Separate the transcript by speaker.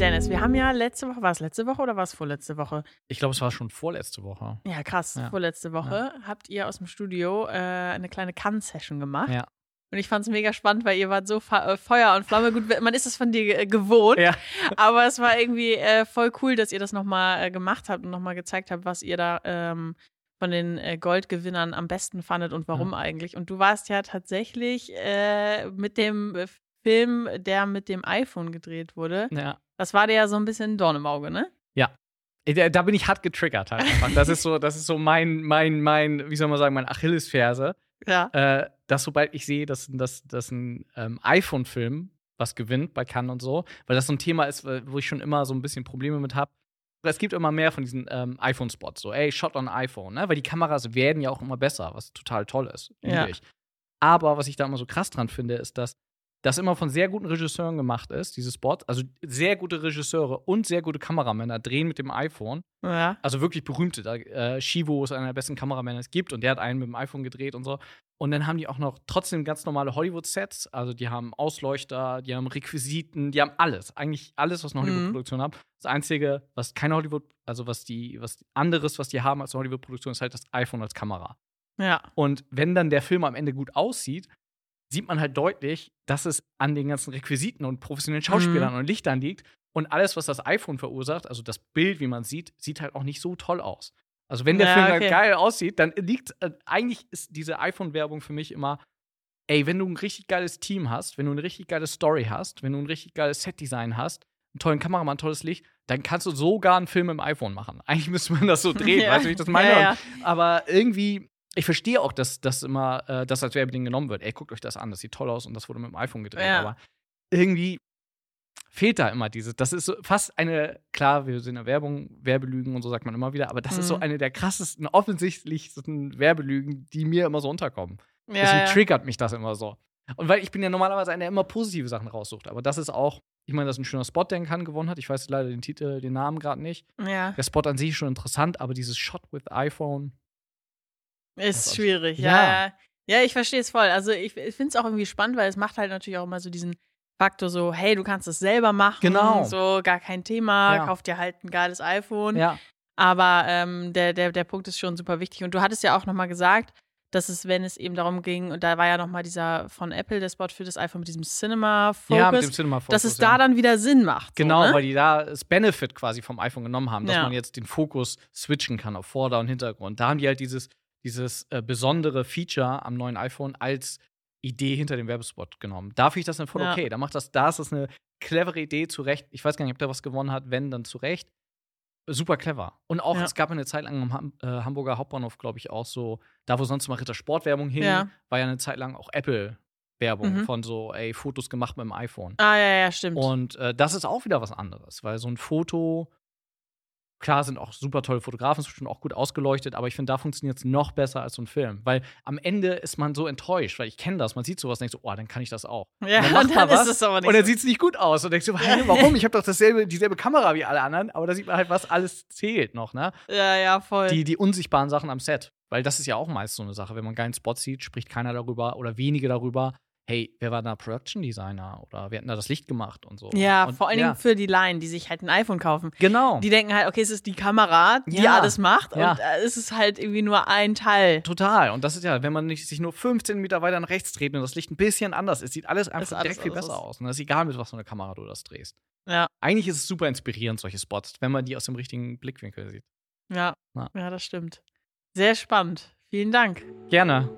Speaker 1: wir haben ja letzte Woche, war es letzte Woche oder war es vorletzte Woche?
Speaker 2: Ich glaube, es war schon vorletzte Woche.
Speaker 1: Ja, krass.
Speaker 2: Ja.
Speaker 1: Vorletzte Woche habt ihr aus dem Studio äh, eine kleine Cannes-Session gemacht.
Speaker 2: Ja.
Speaker 1: Und ich fand es mega spannend, weil ihr wart so äh, Feuer und Flamme. Gut, man ist es von dir äh, gewohnt,
Speaker 2: Ja.
Speaker 1: aber es war irgendwie äh, voll cool, dass ihr das nochmal äh, gemacht habt und nochmal gezeigt habt, was ihr da ähm, von den äh, Goldgewinnern am besten fandet und warum eigentlich. Und du warst ja tatsächlich mit dem Film, der mit dem iPhone gedreht wurde.
Speaker 2: ja.
Speaker 1: Das war dir ja so ein bisschen Dorn im Auge, ne?
Speaker 2: Äh, Da, bin ich hart getriggert halt einfach. Das ist so, das ist so mein, mein, mein, wie soll man sagen, mein Achillesferse.
Speaker 1: Ja.
Speaker 2: Äh, dass sobald ich sehe, dass, dass, dass ein ähm, iPhone-Film was gewinnt bei Cannes und so, weil das so ein Thema ist, äh, wo ich schon immer so ein bisschen Probleme mit habe. Es gibt immer mehr von diesen ähm, iPhone-Spots, so, ey, Shot on iPhone, ne? Weil die Kameras werden ja auch immer besser, was total toll ist.
Speaker 1: Ja.
Speaker 2: ich. Aber was ich da immer so krass dran finde, ist, dass das immer von sehr guten Regisseuren gemacht ist, diese Spot. Also sehr gute Regisseure und sehr gute Kameramänner drehen mit dem iPhone.
Speaker 1: Ja.
Speaker 2: Also wirklich berühmte. Da, äh, Shivo ist einer der besten Kameramänner, es gibt und der hat einen mit dem iPhone gedreht und so. Und dann haben die auch noch trotzdem ganz normale Hollywood-Sets. Also die haben Ausleuchter, die haben Requisiten, die haben alles. Eigentlich alles, was eine
Speaker 1: Mhm.
Speaker 2: Hollywood-Produktion hat. Das Einzige, was keine Hollywood, also was die, was anderes, was die haben als eine Hollywood-Produktion, ist halt das iPhone als Kamera.
Speaker 1: Ja.
Speaker 2: Und wenn dann der Film am Ende gut aussieht, sieht man halt deutlich, dass es an den ganzen Requisiten und professionellen Schauspielern und Lichtern liegt. Und alles, was das iPhone verursacht, also das Bild, wie man sieht, sieht halt auch nicht so toll aus. Also wenn der
Speaker 1: Ja,
Speaker 2: Film
Speaker 1: okay.
Speaker 2: geil aussieht, dann liegt, äh, eigentlich ist diese iPhone-Werbung für mich immer, ey, wenn du ein richtig geiles Team hast, wenn du eine richtig geile Story hast, wenn du ein richtig geiles Setdesign hast, einen tollen Kameramann, tolles Licht, dann kannst du sogar einen Film im iPhone machen. Eigentlich müsste man das so drehen,
Speaker 1: Ja.
Speaker 2: weißt du, wie ich das meine?
Speaker 1: Ja.
Speaker 2: Aber irgendwie, ich verstehe auch, dass das immer, äh, das als Werbeding genommen wird. Ey, guckt euch das an, das sieht toll aus und das wurde mit dem iPhone gedreht.
Speaker 1: Ja.
Speaker 2: Aber irgendwie fehlt da immer dieses. Das ist so fast eine, klar, wir sind in der Werbung, Werbelügen und so sagt man immer wieder, aber das ist so
Speaker 1: Mhm.
Speaker 2: eine der krassesten, offensichtlichsten Werbelügen, die mir immer so unterkommen.
Speaker 1: Ja,
Speaker 2: Deswegen
Speaker 1: ja.
Speaker 2: triggert mich das immer so. Und weil ich bin ja normalerweise einer, der immer positive Sachen raussucht. Aber das ist auch, ich meine, das ist ein schöner Spot, der in Cannes gewonnen hat. Ich weiß leider den Titel, den Namen gerade nicht.
Speaker 1: ja.
Speaker 2: Der Spot an sich ist schon interessant, aber dieses Shot with iPhone,
Speaker 1: Ist
Speaker 2: Das-
Speaker 1: schwierig,
Speaker 2: Ja.
Speaker 1: ja. Ja, ja ich verstehe es voll. Also ich, ich finde es auch irgendwie spannend, weil es macht halt natürlich auch immer so diesen Faktor so, hey, du kannst es selber machen.
Speaker 2: Genau.
Speaker 1: So, gar kein Thema,
Speaker 2: Ja.
Speaker 1: kauf dir halt ein geiles iPhone.
Speaker 2: ja,
Speaker 1: Aber ähm, der, der, der Punkt ist schon super wichtig. Und du hattest ja auch nochmal gesagt, dass es, wenn es eben darum ging, und da war ja nochmal dieser von Apple, der Spot für das iPhone mit diesem Cinema-Focus,
Speaker 2: ja, mit dem Cinema
Speaker 1: dass es
Speaker 2: Focus,
Speaker 1: da
Speaker 2: ja.
Speaker 1: dann wieder Sinn macht.
Speaker 2: Genau,
Speaker 1: so, ne?
Speaker 2: weil die da das Benefit quasi vom iPhone genommen haben, dass
Speaker 1: Ja.
Speaker 2: man jetzt den Fokus switchen kann auf Vorder- und Hintergrund. Da haben die halt dieses, dieses äh, besondere Feature am neuen iPhone als Idee hinter dem Werbespot genommen. Da finde ich das dann voll
Speaker 1: Ja.
Speaker 2: okay. Da macht das, da ist das eine clevere Idee zu Recht. Ich weiß gar nicht, ob der was gewonnen hat, wenn, dann zu Recht. Super clever. Und auch,
Speaker 1: Ja.
Speaker 2: es gab eine Zeit lang am Ham äh, Hamburger Hauptbahnhof, glaube ich, auch so, da wo sonst mal Rittersportwerbung hing,
Speaker 1: Ja.
Speaker 2: war ja eine Zeit lang auch Apple-Werbung
Speaker 1: Mhm.
Speaker 2: von so, ey, Fotos gemacht mit dem iPhone.
Speaker 1: Ah, ja, ja, stimmt.
Speaker 2: Und äh, das ist auch wieder was anderes, weil so ein Foto, klar sind auch super tolle Fotografen, bestimmt auch gut ausgeleuchtet, aber ich finde, da funktioniert es noch besser als so ein Film. Weil am Ende ist man so enttäuscht, weil ich kenne das, man sieht sowas und denkt so, oh, dann kann ich das auch.
Speaker 1: ja,
Speaker 2: und dann macht
Speaker 1: dann
Speaker 2: was
Speaker 1: ist es aber nicht
Speaker 2: Und dann
Speaker 1: so.
Speaker 2: sieht es nicht gut aus und denkst so, hä, warum? Ich habe doch dasselbe, dieselbe Kamera wie alle anderen, aber da sieht man halt, was alles zählt noch, ne?
Speaker 1: Ja, ja, voll.
Speaker 2: Die, die unsichtbaren Sachen am Set. Weil das ist ja auch meist so eine Sache. Wenn man einen geilen Spot sieht, spricht keiner darüber oder wenige darüber, hey, wer war da Production Designer oder wer hat da das Licht gemacht und so.
Speaker 1: ja,
Speaker 2: und,
Speaker 1: vor allen Dingen für die Laien, die sich halt ein iPhone kaufen.
Speaker 2: Genau.
Speaker 1: Die denken halt, okay, es ist die Kamera, die
Speaker 2: Ja.
Speaker 1: alles macht
Speaker 2: Ja.
Speaker 1: und äh, es ist halt irgendwie nur ein Teil.
Speaker 2: Total. Und das ist ja, wenn man nicht, sich nur 15 Meter weiter nach rechts dreht und das Licht ein bisschen anders ist, sieht alles einfach
Speaker 1: alles
Speaker 2: direkt viel besser
Speaker 1: aus.
Speaker 2: aus. Und das ist egal, mit was für einer Kamera du das drehst.
Speaker 1: Ja.
Speaker 2: Eigentlich ist es super inspirierend, solche Spots, wenn man die aus dem richtigen Blickwinkel sieht.
Speaker 1: Ja,
Speaker 2: Ja.
Speaker 1: ja, das stimmt. Sehr spannend. Vielen Dank.
Speaker 2: Gerne.